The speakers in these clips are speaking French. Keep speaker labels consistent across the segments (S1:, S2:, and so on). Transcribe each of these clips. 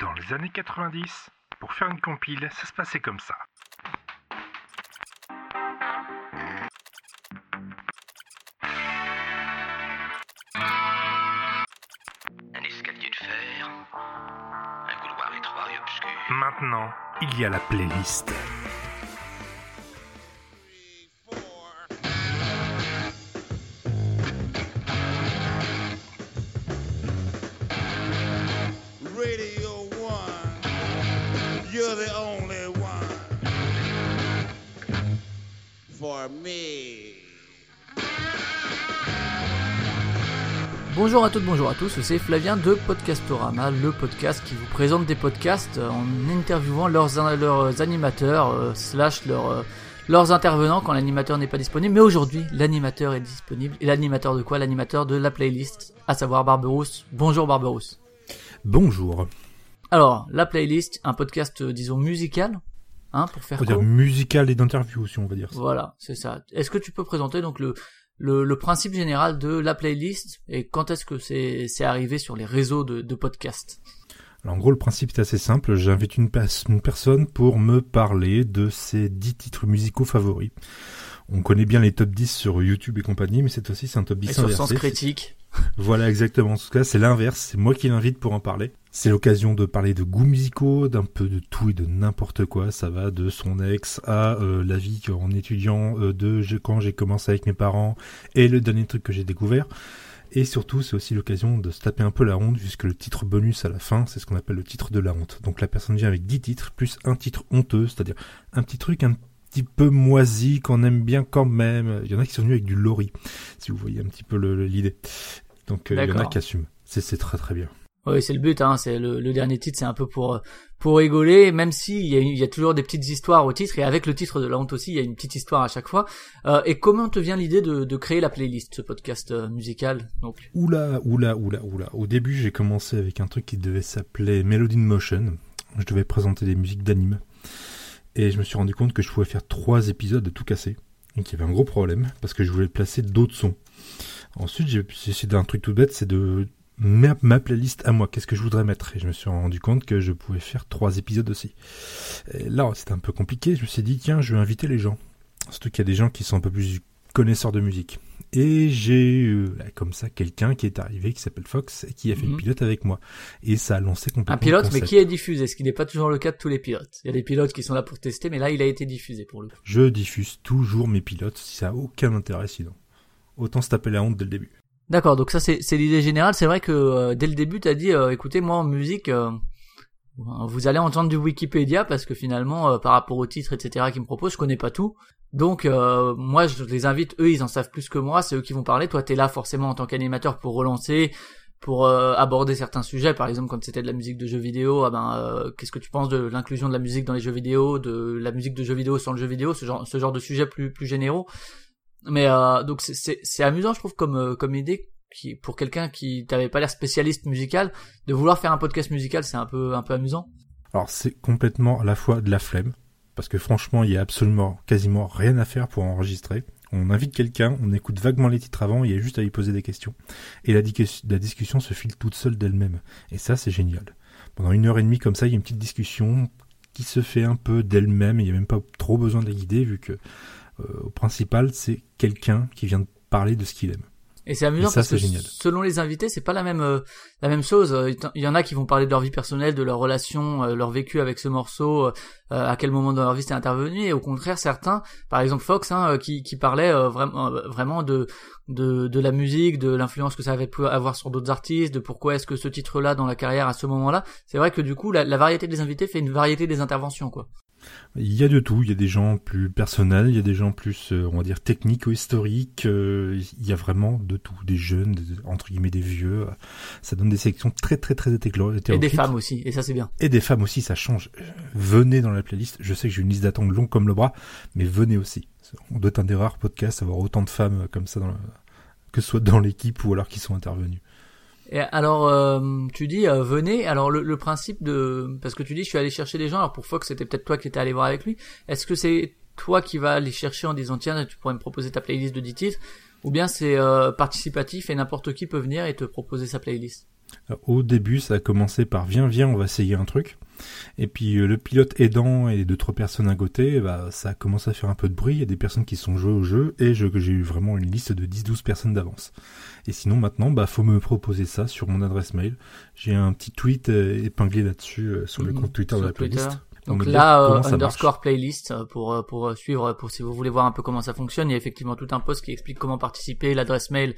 S1: Dans les années 90, pour faire une compile, ça se passait comme ça.
S2: Un escalier de fer, un couloir étroit et obscur.
S1: Maintenant, il y a la playlist.
S3: You're the only one for me.
S4: Bonjour à toutes, bonjour à tous, c'est Flavien de Podcastorama, le podcast qui vous présente des podcasts en interviewant leurs, leurs animateurs, euh, slash leurs, euh, leurs intervenants quand l'animateur n'est pas disponible. Mais aujourd'hui, l'animateur est disponible. Et l'animateur de quoi? L'animateur de la playlist, à savoir Barberousse. Bonjour Barberousse.
S5: Bonjour.
S4: Alors, la playlist, un podcast, euh, disons, musical, hein, pour faire
S5: On va dire musical et d'interview, si on va dire ça.
S4: Voilà, c'est ça. Est-ce que tu peux présenter donc le, le, le principe général de la playlist et quand est-ce que c'est c'est arrivé sur les réseaux de, de podcasts?
S5: Alors, en gros, le principe est assez simple. J'invite une, une personne pour me parler de ses 10 titres musicaux favoris. On connaît bien les top 10 sur YouTube et compagnie, mais cette fois-ci, c'est un top 10
S4: Et sur
S5: inversé.
S4: Sens Critique.
S5: Voilà, exactement. En tout cas, c'est l'inverse. C'est moi qui l'invite pour en parler. C'est l'occasion de parler de goûts musicaux, d'un peu de tout et de n'importe quoi. Ça va de son ex à euh, la vie en étudiant, euh, de je- quand j'ai commencé avec mes parents et le dernier truc que j'ai découvert. Et surtout, c'est aussi l'occasion de se taper un peu la honte, puisque le titre bonus à la fin, c'est ce qu'on appelle le titre de la honte. Donc la personne vient avec 10 titres, plus un titre honteux, c'est-à-dire un petit truc un petit peu moisi, qu'on aime bien quand même. Il y en a qui sont venus avec du lori, si vous voyez un petit peu l'idée. Donc euh, il y en a qui assument. C'est très très bien.
S4: Oui, c'est le but. Hein, c'est le, le dernier titre, c'est un peu pour pour rigoler, même si il y, a, il y a toujours des petites histoires au titre et avec le titre de la honte aussi, il y a une petite histoire à chaque fois. Euh, et comment te vient l'idée de, de créer la playlist, ce podcast euh, musical Donc,
S5: Oula, oula, oula, oula. Au début, j'ai commencé avec un truc qui devait s'appeler Melody in Motion. Je devais présenter des musiques d'anime. Et je me suis rendu compte que je pouvais faire trois épisodes de tout casser. Et qu'il y avait un gros problème, parce que je voulais placer d'autres sons. Ensuite, j'ai j'ai essayé d'un truc tout bête, c'est de ma, ma playlist à moi. Qu'est-ce que je voudrais mettre? Et je me suis rendu compte que je pouvais faire trois épisodes aussi. Et là, c'était un peu compliqué. Je me suis dit, tiens, je vais inviter les gens. Surtout qu'il y a des gens qui sont un peu plus connaisseurs de musique. Et j'ai eu, là, comme ça, quelqu'un qui est arrivé, qui s'appelle Fox, et qui a fait
S4: Mhm.
S5: le pilote avec moi. Et ça a lancé complètement
S4: un pilote,
S5: le
S4: mais qui est diffusé, ce qui n'est pas toujours le cas de tous les pilotes. Il y a des pilotes qui sont là pour tester, mais là, il a été diffusé pour le coup.
S5: Je diffuse toujours mes pilotes, si ça a aucun intérêt sinon. Autant se taper la honte dès le début.
S4: D'accord, donc ça c'est c'est l'idée générale. C'est vrai que euh, dès le début, t'as dit, euh, écoutez, moi en musique, euh, vous allez entendre du Wikipédia parce que finalement, euh, par rapport aux titres, etc. qu'ils me proposent, je connais pas tout. Donc euh, moi, je les invite. Eux, ils en savent plus que moi. C'est eux qui vont parler. Toi, t'es là forcément en tant qu'animateur pour relancer, pour euh, aborder certains sujets. Par exemple, quand c'était de la musique de jeux vidéo, ah ben, euh, qu'est-ce que tu penses de l'inclusion de la musique dans les jeux vidéo, de la musique de jeux vidéo sans le jeu vidéo, ce genre, ce genre de sujets plus plus généraux. Mais euh, donc c'est- amusant, je trouve, comme comme idée pour quelqu'un qui t'avait pas l'air spécialiste musical de vouloir faire un podcast musical, c'est un peu amusant.
S5: Alors c'est complètement à la fois de la flemme, parce que franchement il y a absolument quasiment rien à faire pour enregistrer. On invite quelqu'un, on écoute vaguement les titres avant, il y a juste à lui poser des questions. Et la discussion se file toute seule d'elle-même. Et ça c'est génial. Pendant une heure et demie comme ça, il y a une petite discussion qui se fait un peu d'elle-même, il n'y a même pas trop besoin de la guider, vu que euh, au principal c'est quelqu'un qui vient de parler de ce qu'il aime.
S4: Et c'est amusant
S5: Et ça,
S4: parce que
S5: génial.
S4: selon les invités, c'est pas la même euh, la même chose. Euh, Il y en a qui vont parler de leur vie personnelle, de leur relation, euh, leur vécu avec ce morceau, euh, à quel moment dans leur vie c'est intervenu. Et au contraire, certains, par exemple Fox, hein, qui qui parlait vraiment vraiment de de de la musique, de l'influence que ça avait pu avoir sur d'autres artistes, de pourquoi est-ce que ce titre-là dans la carrière à ce moment-là. C'est vrai que du coup, la, la variété des invités fait une variété des interventions, quoi.
S5: Il y a de tout, il y a des gens plus personnels, il y a des gens plus, euh, on va dire, techniques ou historiques, euh, il y a vraiment de tout, des jeunes, des- entre guillemets des vieux, ça donne des sélections très très très hétéro-
S4: Et des
S5: hétéroclites.
S4: femmes aussi, et ça c'est bien.
S5: Et des femmes aussi, ça change. Venez dans la playlist, je sais que j'ai une liste d'attente longue comme le bras, mais venez aussi. On doit être un des rares podcasts à avoir autant de femmes comme ça, dans que ce soit dans l'équipe ou alors qui sont intervenues.
S4: Et alors, euh, tu dis euh, venez. Alors le, le principe de parce que tu dis je suis allé chercher des gens. Alors pour Fox c'était peut-être toi qui étais allé voir avec lui. Est-ce que c'est toi qui vas aller chercher en disant tiens tu pourrais me proposer ta playlist de 10 titres? Ou bien c'est euh, participatif et n'importe qui peut venir et te proposer sa playlist?
S5: Alors, Au début, ça a commencé par viens, viens, on va essayer un truc. Et puis euh, le pilote aidant et deux trois personnes à côté, bah, ça a commencé à faire un peu de bruit. Il y a des personnes qui sont jouées au jeu et je- j'ai eu vraiment une liste de 10-12 personnes d'avance. Et sinon maintenant, bah faut me proposer ça sur mon adresse mail. J'ai un petit tweet euh, épinglé là-dessus euh, sur le
S4: Mhm,
S5: compte Twitter de la
S4: Twitter.
S5: playlist.
S4: Donc là, euh, underscore playlist pour pour suivre, pour si vous voulez voir un peu comment ça fonctionne. Il y a effectivement tout un post qui explique comment participer, l'adresse mail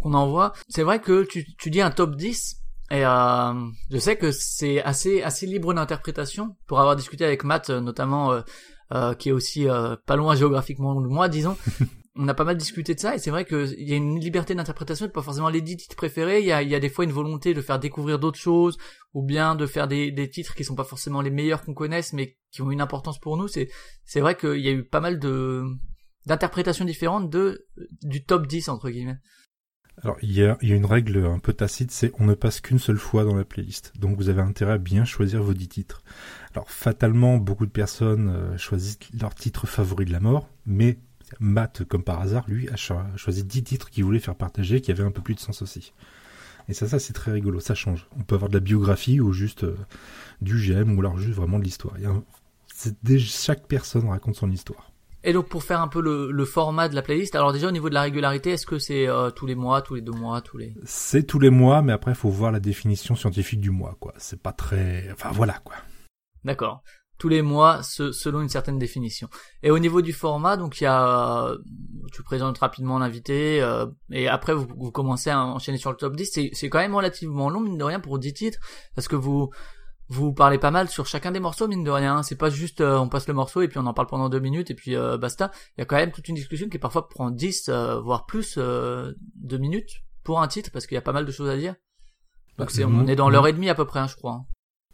S4: qu'on envoie. C'est vrai que tu tu dis un top 10 et euh, je sais que c'est assez assez libre d'interprétation. Pour avoir discuté avec Matt euh, notamment, euh, euh, qui est aussi euh, pas loin géographiquement de moi, disons. On a pas mal discuté de ça et c'est vrai qu'il y a une liberté d'interprétation, pas forcément les 10 titres préférés, il y a, y a des fois une volonté de faire découvrir d'autres choses, ou bien de faire des, des titres qui sont pas forcément les meilleurs qu'on connaisse mais qui ont une importance pour nous c'est c'est vrai qu'il y a eu pas mal de d'interprétations différentes de du top 10 entre guillemets
S5: Alors, il y a, il y a une règle un peu tacite, c'est on ne passe qu'une seule fois dans la playlist. Donc, vous avez intérêt à bien choisir vos 10 titres. Alors, fatalement, beaucoup de personnes euh, choisissent leur titre favori de la mort, mais Matt, comme par hasard, lui, a cho- choisi 10 titres qu'il voulait faire partager, qui avaient un peu plus de sens aussi. Et ça, ça, c'est très rigolo, ça change. On peut avoir de la biographie ou juste euh, du j'aime, ou alors juste vraiment de l'histoire. Chaque personne raconte son histoire.
S4: Et donc pour faire un peu le, le format de la playlist alors déjà au niveau de la régularité est-ce que c'est euh, tous les mois tous les deux mois tous les
S5: C'est tous les mois, mais après, il faut voir la définition scientifique du mois, quoi. C'est pas très... Enfin, voilà, quoi.
S4: D'accord. Tous les mois, se- selon une certaine définition. Et au niveau du format, donc il y a, euh, tu présentes rapidement l'invité, euh, et après vous, vous commencez à enchaîner sur le top 10. C'est, c'est quand même relativement long, mine de rien, pour 10 titres, parce que vous, vous parlez pas mal sur chacun des morceaux, mine de rien. C'est pas juste, euh, on passe le morceau et puis on en parle pendant deux minutes et puis euh, basta. Il y a quand même toute une discussion qui parfois prend 10, euh, voire plus euh, de minutes pour un titre, parce qu'il y a pas mal de choses à dire. Donc
S5: Bah,
S4: c'est, on est dans l'heure et demie à peu près, hein, je crois. hein.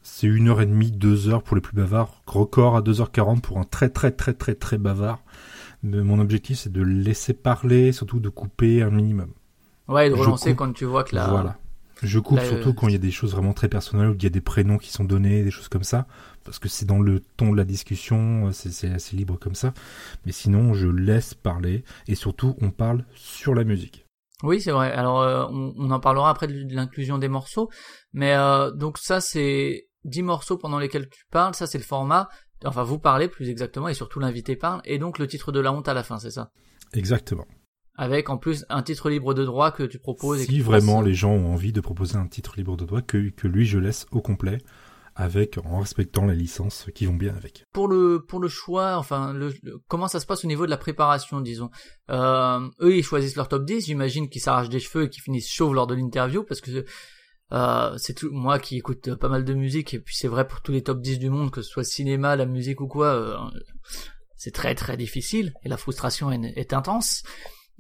S5: C'est une heure et demie, deux heures pour les plus bavards. Record à 2h40 pour un très très très très très bavard. Mais mon objectif, c'est de laisser parler, surtout de couper un minimum.
S4: Ouais, et de relancer quand tu vois que la,
S5: Voilà. Je coupe
S4: Là,
S5: surtout
S4: euh,
S5: quand il y a des choses vraiment très personnelles, où il y a des prénoms qui sont donnés, des choses comme ça. Parce que c'est dans le ton de la discussion, c'est c'est assez libre comme ça. Mais sinon, je laisse parler. Et surtout, on parle sur la musique.
S4: Oui, c'est vrai. Alors, euh, on, on en parlera après de, de l'inclusion des morceaux. Mais euh, donc ça, c'est 10 morceaux pendant lesquels tu parles. Ça, c'est le format. Enfin, vous parlez plus exactement, et surtout l'invité parle. Et donc le titre de la honte à la fin, c'est ça?
S5: Exactement.
S4: Avec en plus un titre libre de droit que tu proposes.
S5: Si vraiment les gens ont envie de proposer un titre libre de droit, que, que lui je laisse au complet, avec en respectant les licences qui vont bien avec.
S4: Pour le pour le choix, enfin, le, le- comment ça se passe au niveau de la préparation, disons? Euh, eux, ils choisissent leur top 10. J'imagine qu'ils s'arrachent des cheveux et qu'ils finissent chauves lors de l'interview, parce que euh, c'est tout. Moi qui écoute pas mal de musique, et puis c'est vrai pour tous les top 10 du monde, que ce soit cinéma, la musique ou quoi, euh, c'est très très difficile et la frustration est, est intense.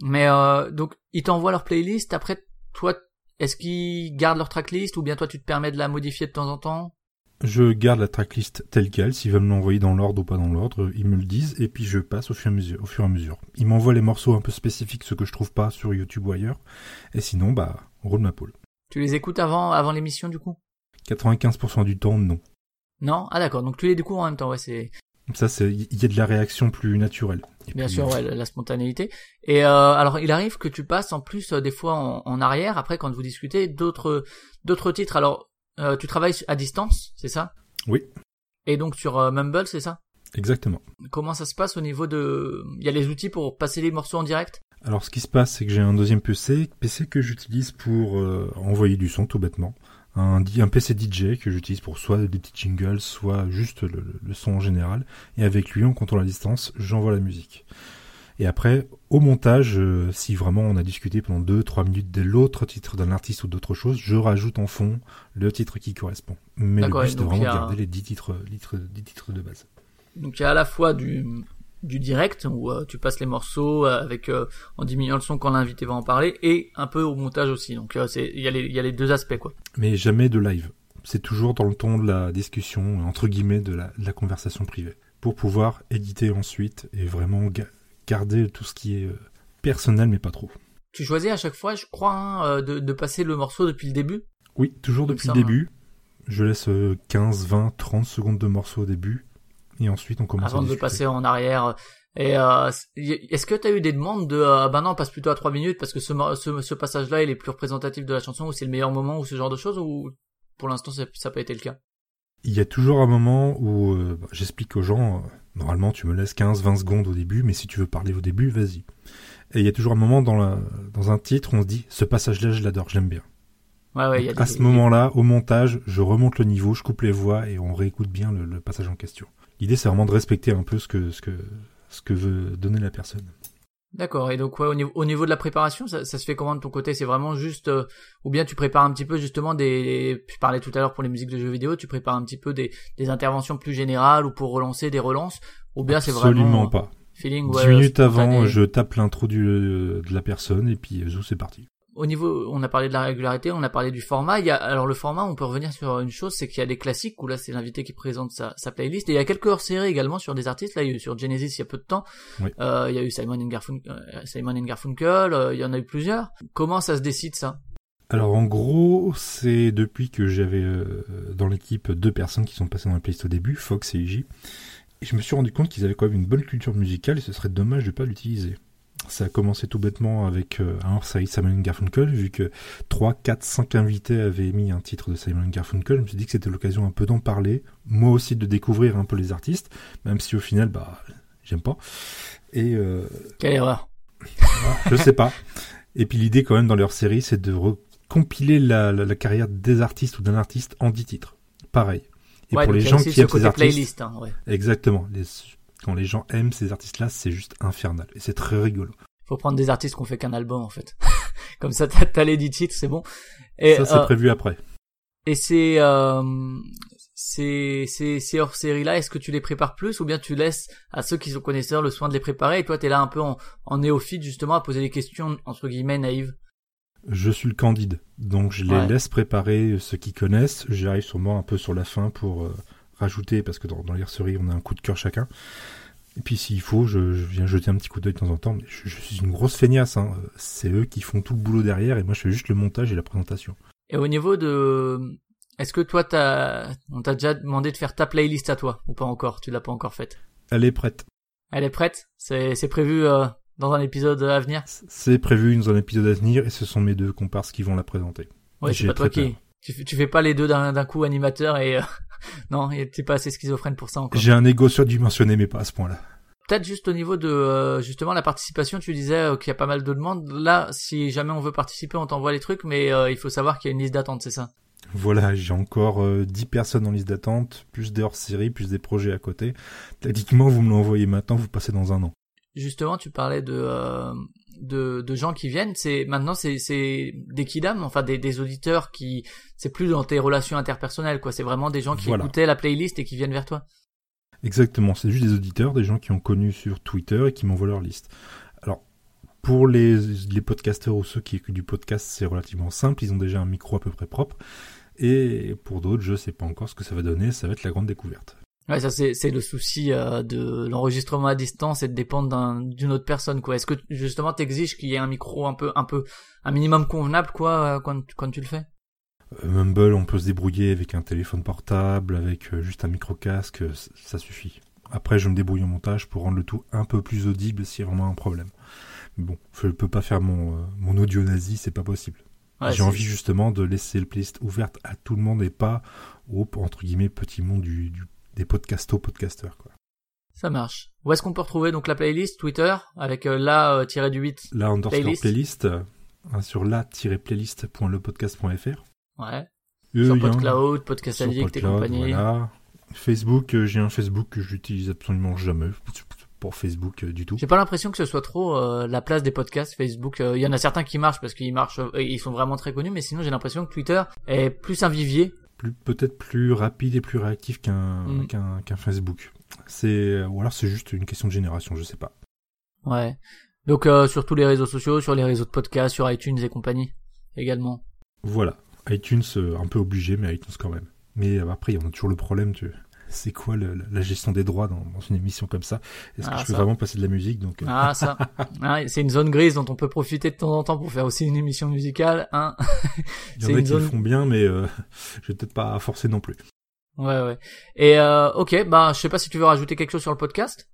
S4: Mais euh, donc ils t'envoient leur playlist. Après, toi, est-ce qu'ils gardent leur tracklist ou bien toi tu te permets de la modifier de temps en temps?
S5: Je garde la tracklist telle quelle, s'ils veulent me l'envoyer dans l'ordre ou pas dans l'ordre, ils me le disent, et puis je passe au fur et à mesure. Au fur et à mesure. Ils m'envoient les morceaux un peu spécifiques, ceux que je trouve pas sur YouTube ou ailleurs, et sinon, bah, on roule ma poule.
S4: Tu les écoutes avant avant l'émission du coup?
S5: 95% du temps, non.
S4: Non? Ah d'accord. Donc tu les découvres en même temps. Ouais, c'est
S5: Ça, c'est, il y a de la réaction plus naturelle.
S4: Bien sûr, ouais, la, spontanéité. Et euh, alors, il arrive que tu passes en plus euh, des fois en, en arrière, après quand vous discutez, d'autres d'autres titres. Alors, euh, tu travailles à distance, c'est ça?
S5: Oui,
S4: Et donc sur euh, Mumble, c'est ça?
S5: Exactement.
S4: Comment ça se passe au niveau de... Il y a les outils pour passer les morceaux en direct?
S5: Alors, ce qui se passe, c'est que j'ai un deuxième PC, PC que j'utilise pour euh, envoyer du son, tout bêtement. Un, un PC DJ que j'utilise pour soit des petits jingles, soit juste le, le- son en général. Et avec lui, en comptant la distance, j'envoie la musique. Et après, au montage, euh, si vraiment on a discuté pendant 2-3 minutes de l'autre titre d'un artiste ou d'autre chose, je rajoute en fond le titre qui correspond. Mais le but, c'est vraiment garder les 10 titres, titres, 10 titres de base.
S4: Donc il y a à la fois du du direct où euh, tu passes les morceaux euh, avec euh, en diminuant le son quand l'invité va en parler et un peu au montage aussi. Donc c'est il y a les il y a les deux aspects quoi.
S5: Mais jamais de live. C'est toujours dans le ton de la discussion, entre guillemets, de la, de la conversation privée. Pour pouvoir éditer ensuite et vraiment ga- garder tout ce qui est personnel, mais pas trop.
S4: Tu choisis à chaque fois, je crois, hein, de, de passer le morceau depuis le début?
S5: Oui, toujours depuis
S4: ça,
S5: le début. Je laisse euh, 15, 20, 30 secondes de morceau au début. Et ensuite, on commence
S4: avant
S5: à
S4: de
S5: discuter.
S4: passer en arrière. Et euh, est-ce que tu as eu des demandes de euh, bah non, on passe plutôt à 3 minutes parce que ce, ce, ce passage-là il est plus représentatif de la chanson ou c'est le meilleur moment ou ce genre de choses ou pour l'instant ça n'a pas été le cas?
S5: Il y a toujours un moment où euh, j'explique aux gens, euh, normalement tu me laisses 15-20 secondes au début, mais si tu veux parler au début, vas-y. Et il y a toujours un moment dans, la, dans un titre où on se dit ce passage-là je l'adore, je l'aime bien.
S4: Ouais, ouais, y a
S5: à ce moment-là, au montage, je remonte le niveau, je coupe les voix et on réécoute bien le, le passage en question. L'idée c'est vraiment de respecter un peu ce que, ce que, ce que veut donner la personne.
S4: D'accord. Et donc, ouais, au niveau, au niveau de la préparation, ça, ça se fait comment de ton côté? C'est vraiment juste, euh, ou bien tu prépares un petit peu justement des. Je parlais tout à l'heure pour les musiques de jeux vidéo, tu prépares un petit peu des, des interventions plus générales ou pour relancer des relances, ou bien c'est vraiment.
S5: Absolument pas.
S4: Feeling.
S5: 10 minutes avant, je tape l'intro de la personne et puis zou, c'est parti
S4: au niveau, on a parlé de la régularité, on a parlé du format. Il y a, alors le format, on peut revenir sur une chose, c'est qu'il y a des classiques où là c'est l'invité qui présente sa, sa, playlist. Et il y a quelques hors-séries également sur des artistes. Là, il y a eu sur Genesis il y a peu de temps.
S5: Oui.
S4: Euh, il y a eu Simon and, Garfunkel, euh, Simon and Garfunkel. Euh, il y en a eu plusieurs. Comment ça se décide ça?
S5: Alors en gros, c'est depuis que j'avais euh, dans l'équipe deux personnes qui sont passées dans la playlist au début, Fox et Iji. Et je me suis rendu compte qu'ils avaient quand même une bonne culture musicale et ce serait dommage de pas l'utiliser. Ça a commencé tout bêtement avec euh, un hors-série Simon Garfunkel, vu que 3, 4, 5 invités avaient mis un titre de Simon Garfunkel. Je me suis dit que c'était l'occasion un peu d'en parler, moi aussi de découvrir un peu les artistes, même si au final, bah, j'aime pas. Et euh,
S4: Quelle erreur
S5: Je sais pas. Et puis l'idée quand même dans leur série, c'est de compiler la, la, la, carrière des artistes ou d'un artiste en 10 titres. Pareil. Et
S4: ouais,
S5: pour les gens qui aiment ces artistes,
S4: playlist, hein, ouais.
S5: exactement. Les, quand les gens aiment ces artistes-là, c'est juste infernal. Et c'est très rigolo.
S4: Faut prendre des artistes qu'on fait qu'un album, en fait. Comme ça, t'as, les 10 titres, c'est bon. Et,
S5: ça, c'est
S4: euh,
S5: prévu après.
S4: Et c'est, euh, ces, ces, ces hors-séries-là, est-ce que tu les prépares plus ou bien tu laisses à ceux qui sont connaisseurs le soin de les préparer et toi, t'es là un peu en, en néophyte, justement, à poser des questions, entre guillemets, naïves?
S5: Je suis le candide, donc je les
S4: Ouais.
S5: laisse préparer ceux qui connaissent. J'arrive sûrement un peu sur la fin pour euh, rajouter, parce que dans, dans l'hirserie, on a un coup de cœur chacun. Et puis s'il faut, je, je viens jeter un petit coup d'œil de temps en temps. Mais je, je suis une grosse feignasse. Hein. C'est eux qui font tout le boulot derrière, et moi je fais juste le montage et la présentation.
S4: Et au niveau de, est-ce que toi, t'as, on t'a déjà demandé de faire ta playlist à toi ou pas encore? Tu l'as pas encore faite?
S5: Elle est prête.
S4: Elle est prête? C'est, c'est prévu euh, dans un épisode à venir?
S5: C'est prévu dans un épisode à venir, et ce sont mes deux comparses qui vont la présenter.
S4: Ouais, c'est pas toi qui. Tu, fais- tu fais pas les deux d'un, coup animateur et euh, non, t'es pas assez schizophrène pour ça encore.
S5: J'ai un ego surdimensionné, mais pas à ce point-là.
S4: Peut-être juste au niveau de euh, justement la participation, tu disais euh, qu'il y a pas mal de demandes. Là, si jamais on veut participer, on t'envoie les trucs, mais euh, il faut savoir qu'il y a une liste d'attente, c'est ça?
S5: Voilà, j'ai encore euh, 10 personnes en liste d'attente, plus des hors-séries, plus des projets à côté. Tactiquement, vous me l'envoyez maintenant, vous passez dans un an.
S4: Justement, tu parlais de euh, de, de gens qui viennent. C'est maintenant c'est c'est des kidam, enfin des, des auditeurs qui c'est plus dans tes relations interpersonnelles quoi. C'est vraiment des gens qui
S5: Voilà.
S4: écoutaient la playlist et qui viennent vers toi.
S5: Exactement, c'est juste des auditeurs, des gens qui ont connu sur Twitter et qui m'envoient leur liste. Alors, pour les, les podcasteurs ou ceux qui écoutent du podcast, c'est relativement simple, ils ont déjà un micro à peu près propre. Et pour d'autres, je sais pas encore ce que ça va donner, ça va être la grande découverte.
S4: Ouais, ça c'est c'est le souci euh, de l'enregistrement à distance et de dépendre d'un- d'une autre personne quoi. Est-ce que justement t'exiges qu'il y ait un micro un peu un peu un minimum convenable quoi euh, quand quand tu le fais?
S5: Euh, Mumble, on peut se débrouiller avec un téléphone portable, avec euh, juste un micro-casque, euh, c- ça suffit. Après, je me débrouille en montage pour rendre le tout un peu plus audible s'il y a vraiment un problème. Mais bon, je peux pas faire mon, euh, mon audio nazi, c'est pas possible.
S4: Ouais,
S5: J'ai envie justement de laisser le playlist ouverte à tout le monde et pas au, entre guillemets, petit monde du, du- des podcastos podcasteurs, quoi.
S4: Ça marche. Où est-ce qu'on peut retrouver donc la playlist? Twitter avec euh, la euh, tiré du 8
S5: Là, underscore
S4: Playlist.
S5: playlist, hein, sur la-playlist.lepodcast.fr.
S4: Ouais.
S5: Euh,
S4: sur
S5: un-
S4: PodCloud, Podcast Addict et compagnie.
S5: Voilà. Facebook, euh, j'ai un Facebook que j'utilise absolument jamais pour Facebook du tout.
S4: J'ai pas l'impression que ce soit trop la place des podcasts Facebook. Il y en a certains qui marchent parce qu'ils marchent, ils sont vraiment très connus, mais sinon j'ai l'impression que Twitter est plus un vivier.
S5: Plus peut-être plus rapide et plus réactif qu'un
S4: Mm.
S5: qu'un qu'un Facebook. C'est ou alors c'est juste une question de génération, je sais pas.
S4: Ouais. Donc euh, sur tous les réseaux sociaux, sur les réseaux de podcasts, sur iTunes et compagnie également.
S5: Voilà, iTunes euh, un peu obligé, mais iTunes quand même. Mais euh, après, on a toujours le problème, tu... c'est quoi le- la gestion des droits dans, dans une émission comme ça? Est-ce que
S4: Ah,
S5: je peux
S4: ça.
S5: vraiment passer de la musique donc euh,
S4: Ah ça, Ah, c'est une zone grise dont on peut profiter de temps en temps pour faire aussi une émission musicale. Hein
S5: Il y en a qui le font bien, mais euh, je vais peut-être pas forcer non plus.
S4: Ouais ouais. Et euh, ok, bah je sais pas si tu veux rajouter quelque chose sur le podcast?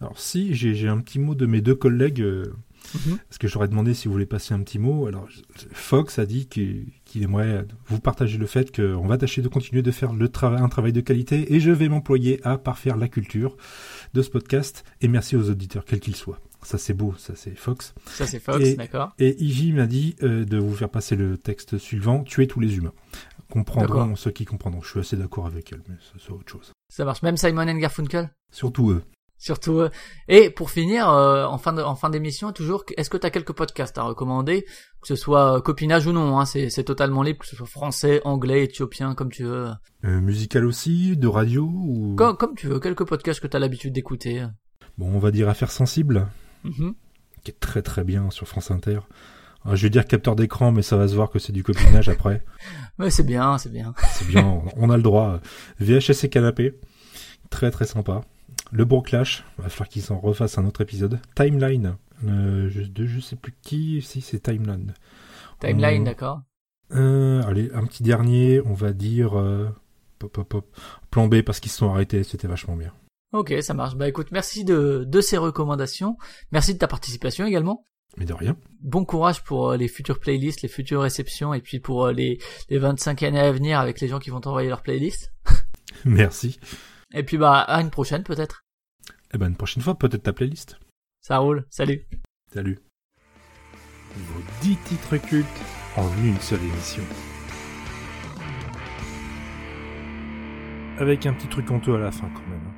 S5: Alors si, j'ai un petit mot de mes deux collègues, euh,
S4: Mhm.
S5: parce que j'aurais demandé si vous voulez passer un petit mot. Alors Fox a dit qu'il qu'il aimerait vous partager le fait qu'on va tâcher de continuer de faire le trava- un travail de qualité et je vais m'employer à parfaire la culture de ce podcast. Et merci aux auditeurs, quels qu'ils soient. Ça c'est beau, ça c'est Fox.
S4: Ça c'est Fox, d'accord.
S5: Et Iji m'a dit euh, de vous faire passer le texte suivant, tuer tous les humains. Comprendront ceux qui comprendront. Je suis assez d'accord avec elle, mais ça, c'est autre chose.
S4: Ça marche. Même Simon and Garfunkel?
S5: Surtout eux.
S4: Surtout. eux. Et pour finir, euh, en fin de, en fin d'émission, toujours, est-ce que tu as quelques podcasts à recommander, que ce soit euh, copinage ou non, hein, c'est, c'est totalement libre, que ce soit français, anglais, éthiopien, comme tu veux.
S5: Euh, musical aussi, de radio ou...
S4: Comme, comme tu veux, quelques podcasts que tu as l'habitude d'écouter.
S5: Bon, on va dire Affaires sensibles,
S4: Mhm.
S5: qui est très très bien sur France Inter. Je vais dire capteur d'écran, mais ça va se voir que c'est du copinage après.
S4: Ouais, c'est bien, c'est bien.
S5: C'est bien, on- on a le droit. VHS et canapé, très très sympa. Le Bon Clash, va falloir qu'ils en refassent un autre épisode. Timeline, euh, je, de je sais plus qui, si c'est Timeline.
S4: Timeline,
S5: On-
S4: d'accord.
S5: Euh, allez, un petit dernier, on va dire euh, pop, pop, pop. Plan B parce qu'ils se sont arrêtés, c'était vachement bien.
S4: Ok, ça marche. Bah écoute, merci de, de ces recommandations. Merci de ta participation également.
S5: Mais de rien.
S4: Bon courage pour euh, les futures playlists, les futures réceptions, et puis pour euh, les, les 25 années à venir avec les gens qui vont t'envoyer leurs playlists.
S5: Merci.
S4: Et puis bah à une prochaine peut-être.
S5: Eh ben une prochaine fois, peut-être ta playlist.
S4: Ça roule. Salut.
S5: Salut. Vos 10 titres cultes en une seule émission. Avec un petit truc honteux à la fin quand même.